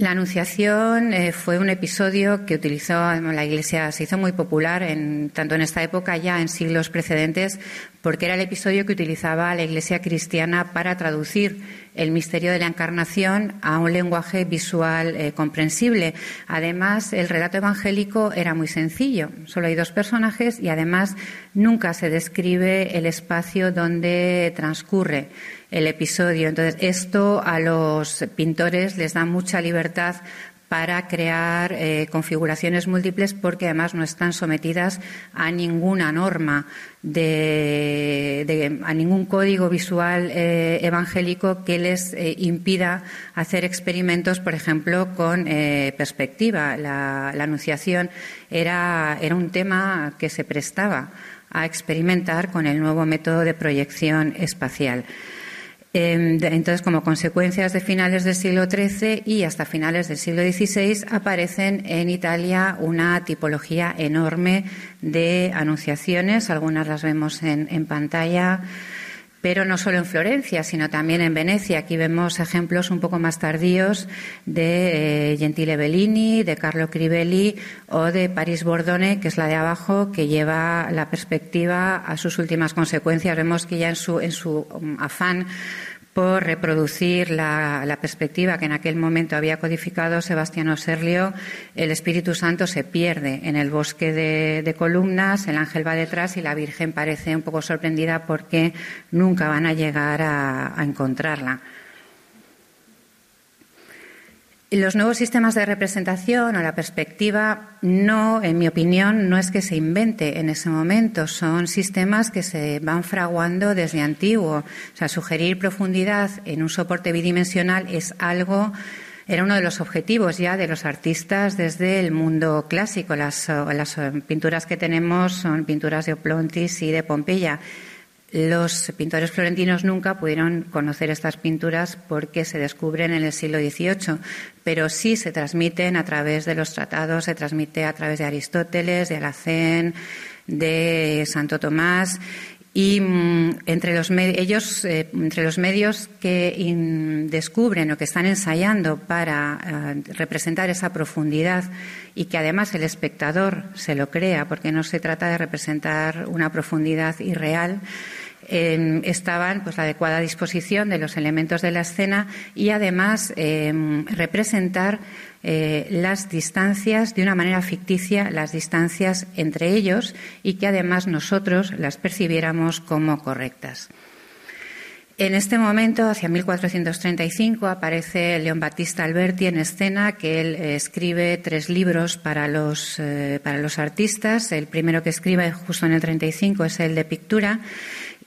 La Anunciación eh, fue un episodio que utilizó la Iglesia, se hizo muy popular en, tanto en esta época ya en siglos precedentes, porque era el episodio que utilizaba la Iglesia cristiana para traducir el misterio de la encarnación a un lenguaje visual eh, comprensible. Además, el relato evangélico era muy sencillo. Solo hay dos personajes y además nunca se describe el espacio donde transcurre el episodio. Entonces, esto a los pintores les da mucha libertad para crear eh, configuraciones múltiples porque además no están sometidas a ninguna norma de, a ningún código visual eh, evangélico que les eh, impida hacer experimentos, por ejemplo, con perspectiva. La, la anunciación era, era un tema que se prestaba a experimentar con el nuevo método de proyección espacial. Em, entonces, como consecuencias de finales del siglo XIII y hasta finales del siglo XVI, aparecen en Italia una tipología enorme de anunciaciones. Algunas las vemos en, pantalla pero no solo en Florencia, sino también en Venecia. Aquí vemos ejemplos un poco más tardíos de eh, Gentile Bellini, de Carlo Crivelli o de Paris Bordone, que es la de abajo, que lleva la perspectiva a sus últimas consecuencias. Vemos que ya en su, en su um, afán por reproducir la, perspectiva que en aquel momento había codificado Sebastiano Serlio, el Espíritu Santo se pierde en el bosque de, columnas, el ángel va detrás y la Virgen parece un poco sorprendida porque nunca van a llegar a encontrarla. Los nuevos sistemas de representación o la perspectiva no, en mi opinión, no es que se invente en ese momento, son sistemas que se van fraguando desde antiguo. O sea, sugerir profundidad en un soporte bidimensional es algo era uno de los objetivos ya de los artistas desde el mundo clásico. Las, las pinturas que tenemos son pinturas de Oplontis y de Pompeya. Los pintores florentinos nunca pudieron conocer estas pinturas porque se descubren en el siglo XVIII, pero sí se transmiten a través de los tratados, se transmite a través de Aristóteles, de Alacén, de Santo Tomás y mm, entre los ellos eh, entre los medios que descubren o que están ensayando para eh, representar esa profundidad y que además el espectador se lo crea porque no se trata de representar una profundidad irreal estaban pues la adecuada disposición de los elementos de la escena y además em, representar eh, las distancias de una manera ficticia, las distancias entre ellos y que además nosotros las percibiéramos como correctas. En este momento, hacia 1435, aparece León Battista Alberti en escena, que él eh, escribe tres libros para los, eh, para los artistas. El primero que escribe justo en el 35 es el de Pictura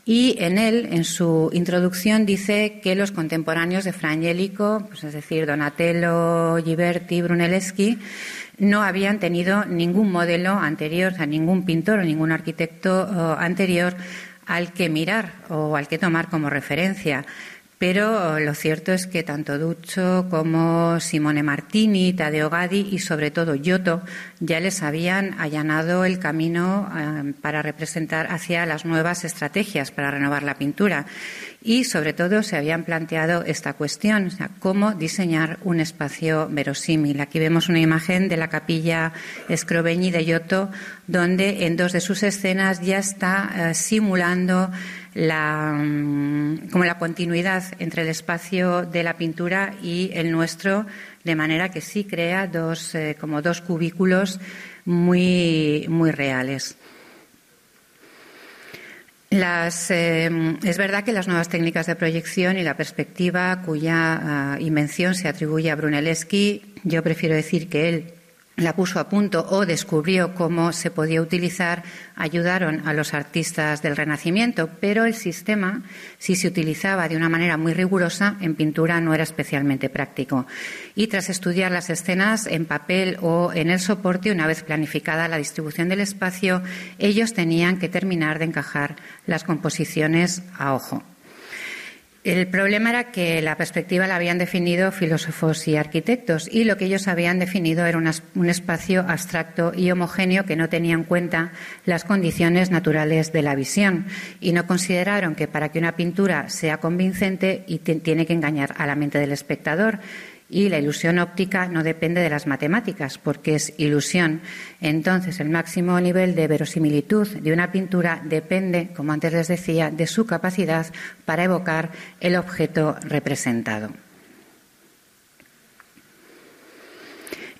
y en él, en su introducción, dice que los contemporáneos de Frangélico, pues es decir, Donatello, Ghiberti, Brunelleschi, no habían tenido ningún modelo anterior, o sea, ningún pintor o ningún arquitecto eh, anterior al que mirar o al que tomar como referencia. Pero lo cierto es que tanto Duccio como Simone Martini, Tadeo Gadi y sobre todo Giotto ya les habían allanado el camino eh, para representar hacia las nuevas estrategias para renovar la pintura. y sobre todo se habían planteado esta cuestión, o sea, cómo diseñar un espacio verosímil. Aquí vemos una imagen de la capilla Scrovegni de Giotto, donde en dos de sus escenas ya está eh, simulando la, mm, como la continuidad entre el espacio de la pintura y el nuestro, de manera que sí crea dos, eh, como dos cubículos muy, muy reales. Eh, es verdad que las nuevas técnicas de proyección y la perspectiva, cuya ah, invención se atribuye a Brunelleschi, yo prefiero decir que él la puso a punto o descubrió cómo se podía utilizar, ayudaron a los artistas del Renacimiento, pero el sistema, si se utilizaba de una manera muy rigurosa, en pintura no era especialmente práctico. Y tras estudiar las escenas en papel o en el soporte, una vez planificada la distribución del espacio, ellos tenían que terminar de encajar las composiciones a ojo. El problema era que la perspectiva la habían definido filósofos y arquitectos y lo que ellos habían definido era un espacio abstracto y homogéneo que no tenía en cuenta las condiciones naturales de la visión y no consideraron que para que una pintura sea convincente y tiene que engañar a la mente del espectador y la ilusión óptica no depende de las matemáticas porque es ilusión. Entonces, el máximo nivel de verosimilitud de una pintura depende, como antes les decía, de su capacidad para evocar el objeto representado.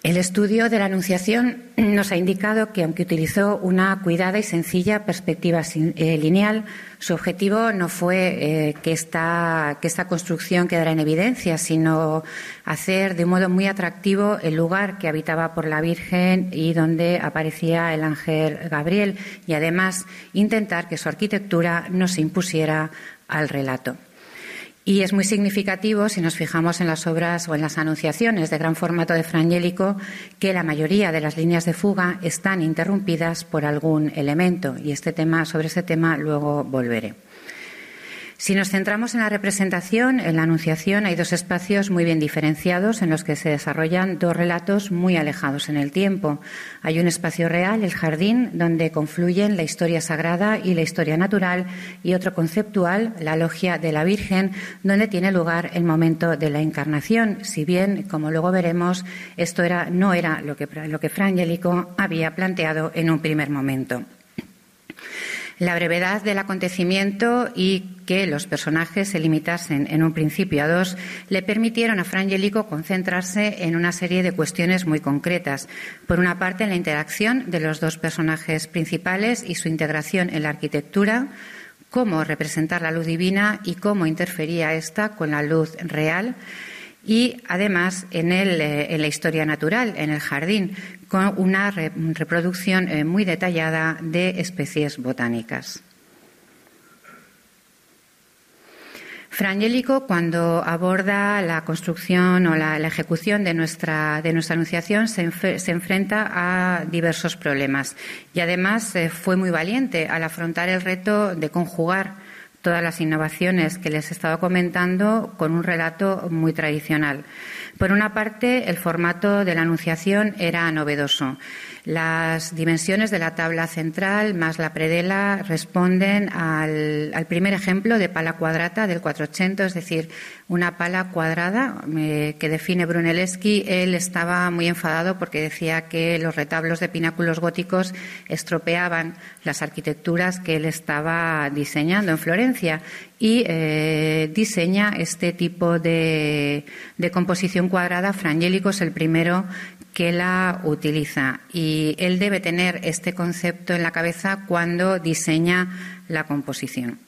El estudio de la Anunciación nos ha indicado que, aunque utilizó una cuidada y sencilla perspectiva eh, lineal, su objetivo no fue eh, que, esta, que esta construcción quedara en evidencia, sino hacer de un modo muy atractivo el lugar que habitaba por la Virgen y donde aparecía el ángel Gabriel, y además intentar que su arquitectura no se impusiera al relato. Y es muy significativo, si nos fijamos en las obras o en las anunciaciones de gran formato de Frangélico, que la mayoría de las líneas de fuga están interrumpidas por algún elemento. Y este tema, sobre este tema luego volveré. Si nos centramos en la representación, en la Anunciación hay dos espacios muy bien diferenciados en los que se desarrollan dos relatos muy alejados en el tiempo. Hay un espacio real, el jardín, donde confluyen la historia sagrada y la historia natural, y otro conceptual, la logia de la Virgen, donde tiene lugar el momento de la encarnación. Si bien, como luego veremos, esto no era lo que, lo que Fra había planteado en un primer momento. La brevedad del acontecimiento y que los personajes se limitasen en un principio a dos le permitieron a Frangelico concentrarse en una serie de cuestiones muy concretas. Por una parte, en la interacción de los dos personajes principales y su integración en la arquitectura, cómo representar la luz divina y cómo interfería esta con la luz real y además en, eh, en, la historia natural, en el jardín, con una reproducción eh, muy detallada de especies botánicas. Frangélico, cuando aborda la construcción o la, ejecución de nuestra, de nuestra anunciación, se, enfrenta a diversos problemas y además eh, fue muy valiente al afrontar el reto de conjugar todas las innovaciones que les he estado comentando con un relato muy tradicional. Por una parte, el formato de la Anunciación era novedoso. Las dimensiones de la tabla central más la predela responden al, primer ejemplo de pala cuadrata del 480, es decir, una pala cuadrada eh, que define Brunelleschi. Él estaba muy enfadado porque decía que los retablos de pináculos góticos estropeaban las arquitecturas que él estaba diseñando en Florencia y eh, diseña este tipo de, de composición cuadrada. Frangélico es el primero que la utiliza y él debe tener este concepto en la cabeza cuando diseña la composición.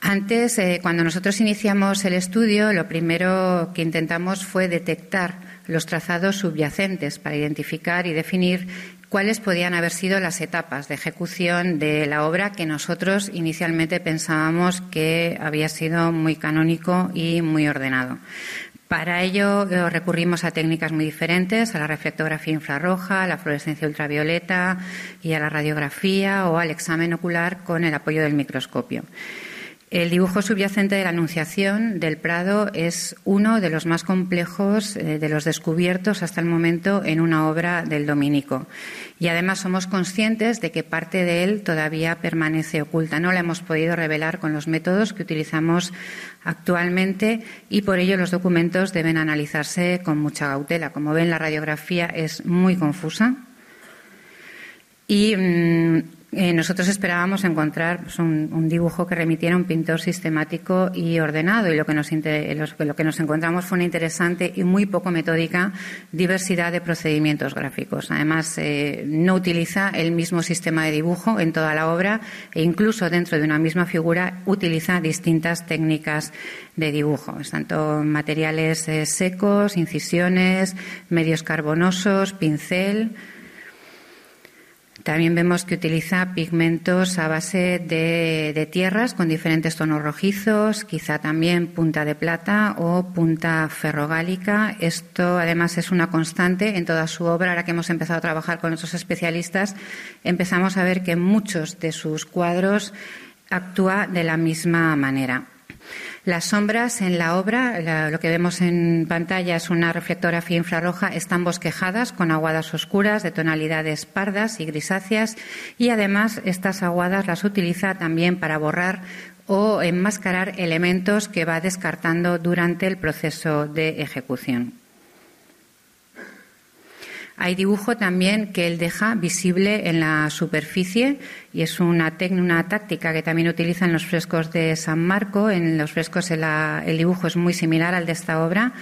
Antes, eh, cuando nosotros iniciamos el estudio, lo primero que intentamos fue detectar los trazados subyacentes para identificar y definir cuáles podían haber sido las etapas de ejecución de la obra que nosotros inicialmente pensábamos que había sido muy canónico y muy ordenado. Para ello eh, recurrimos a técnicas muy diferentes, a la reflectografía infrarroja, a la fluorescencia ultravioleta y a la radiografía o al examen ocular con el apoyo del microscopio. El dibujo subyacente de la Anunciación del Prado es uno de los más complejos eh, de los descubiertos hasta el momento en una obra del dominico. Y además somos conscientes de que parte de él todavía permanece oculta. No la hemos podido revelar con los métodos que utilizamos actualmente y por ello los documentos deben analizarse con mucha cautela. Como ven, la radiografía es muy confusa. Y mm, eh, nosotros esperábamos encontrar pues, un, dibujo que remitiera a un pintor sistemático y ordenado y lo que, nos, lo que nos encontramos fue una interesante y muy poco metódica diversidad de procedimientos gráficos. Además, eh, no utiliza el mismo sistema de dibujo en toda la obra e incluso dentro de una misma figura utiliza distintas técnicas de dibujo, tanto materiales eh, secos, incisiones, medios carbonosos, pincel. También vemos que utiliza pigmentos a base de, tierras con diferentes tonos rojizos, quizá también punta de plata o punta ferrogálica. Esto además es una constante en toda su obra. Ahora que hemos empezado a trabajar con otros especialistas, empezamos a ver que muchos de sus cuadros actúa de la misma manera. Las sombras en la obra, lo que vemos en pantalla es una reflectografía infrarroja, están bosquejadas con aguadas oscuras de tonalidades pardas y grisáceas y además estas aguadas las utiliza también para borrar o enmascarar elementos que va descartando durante el proceso de ejecución. Hay dibujo también que él deja visible en la superficie y es una, una táctica que también utiliza en los frescos de San Marco. En los frescos el, dibujo es muy similar al de esta obra.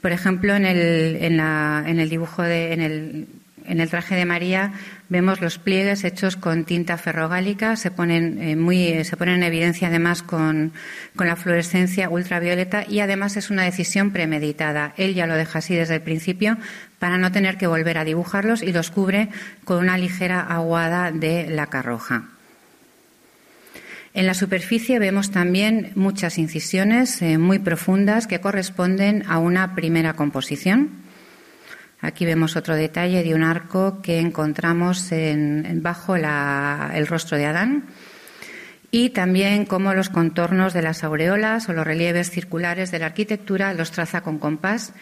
Por ejemplo, en el, en, en el dibujo de, en el traje de María vemos los pliegues hechos con tinta ferrogálica, se ponen, eh, muy, se ponen en evidencia además con, la fluorescencia ultravioleta y además es una decisión premeditada. Él ya lo deja así desde el principio para no tener que volver a dibujarlos y los cubre con una ligera aguada de laca roja. En la superficie vemos también muchas incisiones eh, muy profundas que corresponden a una primera composición. Aquí vemos otro detalle de un arco que encontramos bajo el rostro de Adán y también cómo los contornos de las aureolas o los relieves circulares de la arquitectura los traza con compás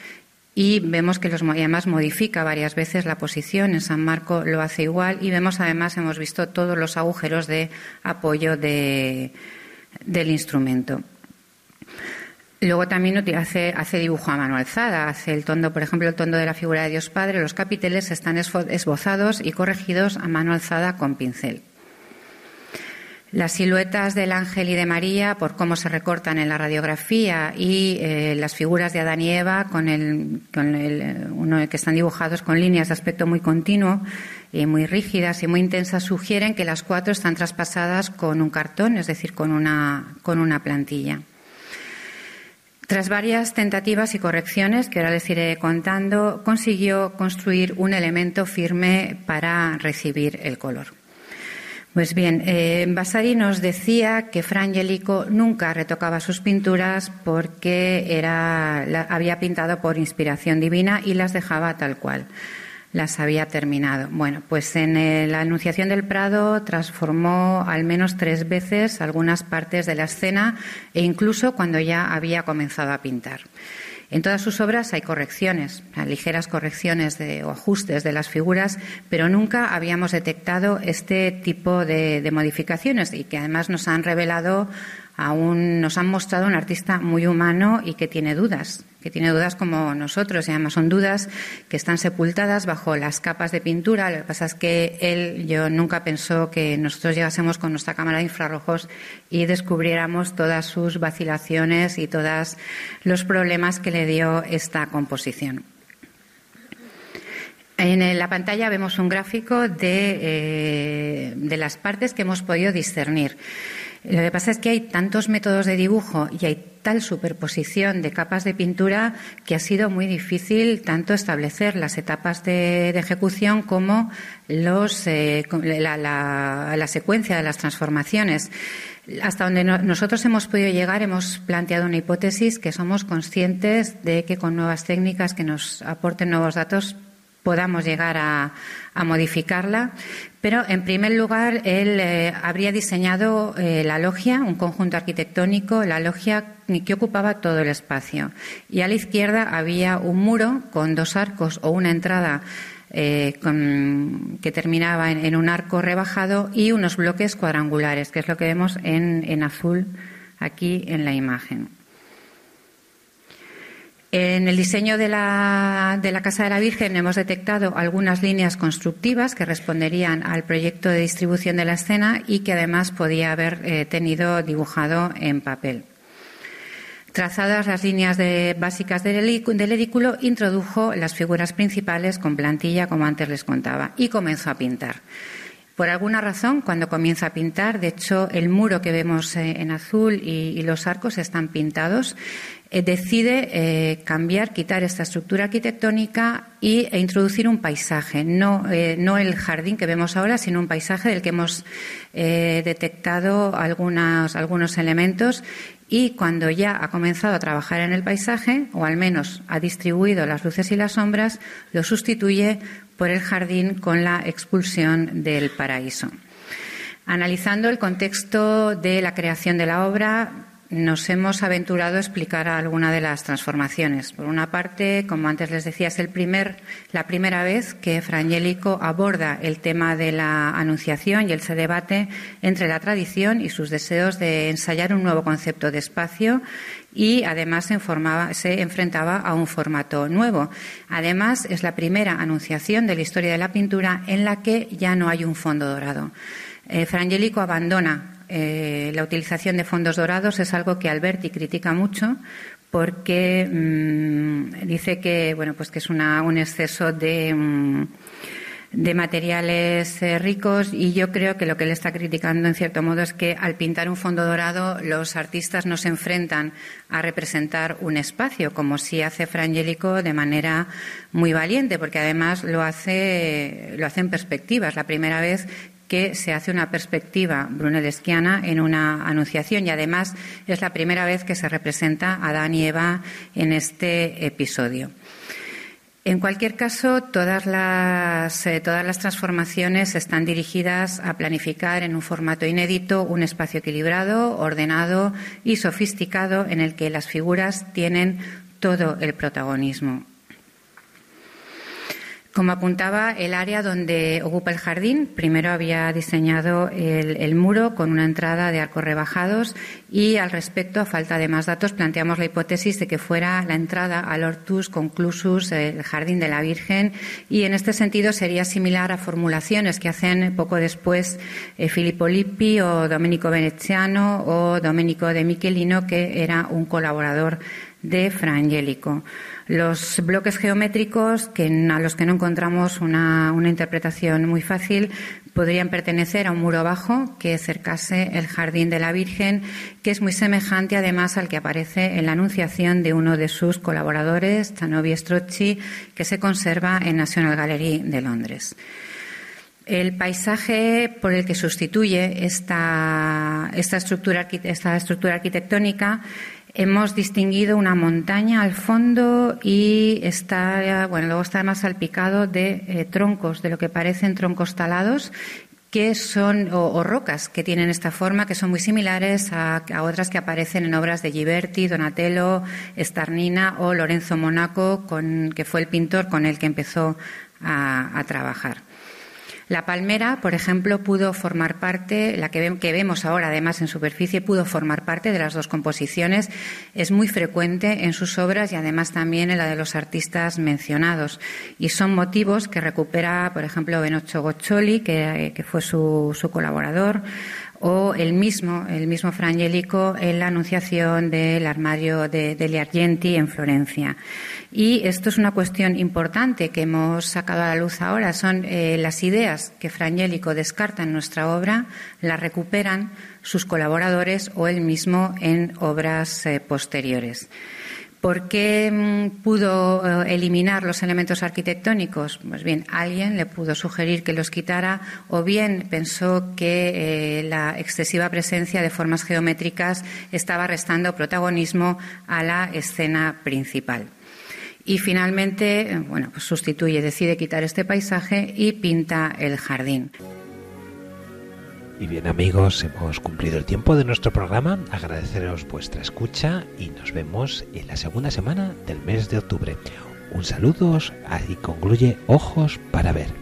y vemos que los además modifica varias veces la posición. En San Marco lo hace igual y vemos además hemos visto todos los agujeros de apoyo del instrumento. Luego también hace, dibujo a mano alzada, hace el tondo, por ejemplo, el tondo de la figura de Dios Padre, los capiteles están esbozados y corregidos a mano alzada con pincel. Las siluetas del ángel y de María, por cómo se recortan en la radiografía, y eh, las figuras de Adán y Eva, con el, uno que están dibujados con líneas de aspecto muy continuo, y muy rígidas y muy intensas, sugieren que las cuatro están traspasadas con un cartón, es decir, con una, con una plantilla. Tras varias tentativas y correcciones, que ahora les iré contando, consiguió construir un elemento firme para recibir el color. Pues bien, eh, Vasari nos decía que Frangelico nunca retocaba sus pinturas porque era, había pintado por inspiración divina y las dejaba tal cual las había terminado. Bueno, pues en eh, la Anunciación del Prado transformó al menos tres veces algunas partes de la escena e incluso cuando ya había comenzado a pintar. En todas sus obras hay correcciones, ligeras correcciones o ajustes de las figuras, pero nunca habíamos detectado este tipo de modificaciones y que además nos han revelado aún nos han mostrado un artista muy humano y que tiene dudas, que tiene dudas como nosotros, y además son dudas que están sepultadas bajo las capas de pintura. Lo que pasa es que él, yo nunca pensó que nosotros llegásemos con nuestra cámara de infrarrojos y descubriéramos todas sus vacilaciones y todos los problemas que le dio esta composición. En la pantalla vemos un gráfico de, eh, de las partes que hemos podido discernir. Lo que pasa es que hay tantos métodos de dibujo y hay tal superposición de capas de pintura que ha sido muy difícil tanto establecer las etapas de, ejecución como los, eh, la, secuencia de las transformaciones. Hasta donde nosotros hemos podido llegar, hemos planteado una hipótesis que somos conscientes de que con nuevas técnicas que nos aporten nuevos datos podamos llegar a, modificarla. Pero, en primer lugar, él eh, habría diseñado eh, la logia, un conjunto arquitectónico, la logia que ocupaba todo el espacio. Y a la izquierda había un muro con dos arcos o una entrada eh, que terminaba en, un arco rebajado y unos bloques cuadrangulares, que es lo que vemos en azul aquí en la imagen. En el diseño de la, de la, Casa de la Virgen hemos detectado algunas líneas constructivas que responderían al proyecto de distribución de la escena y que además podía haber eh, tenido dibujado en papel. Trazadas las líneas básicas del, del edículo, introdujo las figuras principales con plantilla, como antes les contaba, y comenzó a pintar. Por alguna razón, cuando comienza a pintar, de hecho, el muro que vemos eh, en azul y, los arcos están pintados, eh, decide eh, cambiar, quitar esta estructura arquitectónica y, e introducir un paisaje, no, no, el jardín que vemos ahora, sino un paisaje del que hemos detectado algunos elementos y cuando ya ha comenzado a trabajar en el paisaje, o al menos ha distribuido las luces y las sombras, lo sustituye por el jardín con la expulsión del paraíso. Analizando el contexto de la creación de la obra, nos hemos aventurado a explicar alguna de las transformaciones. Por una parte, como antes les decía, es la primera vez que Frangélico aborda el tema de la anunciación y el se debate entre la tradición y sus deseos de ensayar un nuevo concepto de espacio y además se, se, enfrentaba a un formato nuevo. Además, es la primera anunciación de la historia de la pintura en la que ya no hay un fondo dorado. Eh, Frangélico abandona eh, la utilización de fondos dorados, es algo que Alberti critica mucho porque mm, dice que bueno pues que es un exceso de mm, materiales eh, ricos y yo creo que lo que él está criticando en cierto modo es que al pintar un fondo dorado los artistas no se enfrentan a representar un espacio como si hace Frangélico de manera muy valiente porque además lo hace lo hace en perspectiva es la primera vez que se hace una perspectiva brunellesquiana en una anunciación y además es la primera vez que se representa a Adán y Eva en este episodio. En cualquier caso, todas las, eh, todas las transformaciones están dirigidas a planificar en un formato inédito un espacio equilibrado, ordenado y sofisticado en el que las figuras tienen todo el protagonismo. Como apuntaba, el área donde ocupa el jardín, primero había diseñado el, muro con una entrada de arcos rebajados y al respecto, a falta de más datos, planteamos la hipótesis de que fuera la entrada al Hortus Conclusus, el jardín de la Virgen, y en este sentido sería similar a formulaciones que hacen poco después eh, Filippo Lippi o Domenico Veneziano o Domenico de Michelino, que era un colaborador de Frangélico. Los bloques geométricos, que, a los que no encontramos una, interpretación muy fácil, podrían pertenecer a un muro bajo que cercase el jardín de la Virgen, que es muy semejante además al que aparece en la anunciación de uno de sus colaboradores, Tanovi Strozzi, que se conserva en National Gallery de Londres. El paisaje por el que sustituye esta estructura arquitectónica Hemos distinguido una montaña al fondo y está, bueno, luego está más salpicado de eh, troncos, de lo que parecen troncos talados, que son, o, rocas que tienen esta forma, que son muy similares a, otras que aparecen en obras de Ghiberti, Donatello, Starnina o Lorenzo Monaco, que fue el pintor con el que empezó a trabajar. La palmera, por ejemplo, pudo formar parte, la que, vemos ahora además en superficie, pudo formar parte de las dos composiciones. Es muy frecuente en sus obras y además también en la de los artistas mencionados. Y son motivos que recupera, por ejemplo, Benocho Goccioli, que, fue su, colaborador, o el mismo, el mismo Frangélico en la anunciación del armario de, de Argenti en Florencia. Y esto es una cuestión importante que hemos sacado a la luz ahora. Son eh, las ideas que Frangélico descarta en nuestra obra, las recuperan sus colaboradores o él mismo en obras eh, posteriores. ¿Por qué mm, pudo eh, eliminar los elementos arquitectónicos? Pues bien, alguien le pudo sugerir que los quitara o bien pensó que la excesiva presencia de formas geométricas estaba restando protagonismo a la escena principal. y finalmente, bueno, pues sustituye, decide quitar este paisaje y pinta el jardín. Y bien amigos, hemos cumplido el tiempo de nuestro programa. Agradeceros vuestra escucha y nos vemos en la segunda semana del mes de octubre. Un saludo, así concluye Ojos para ver.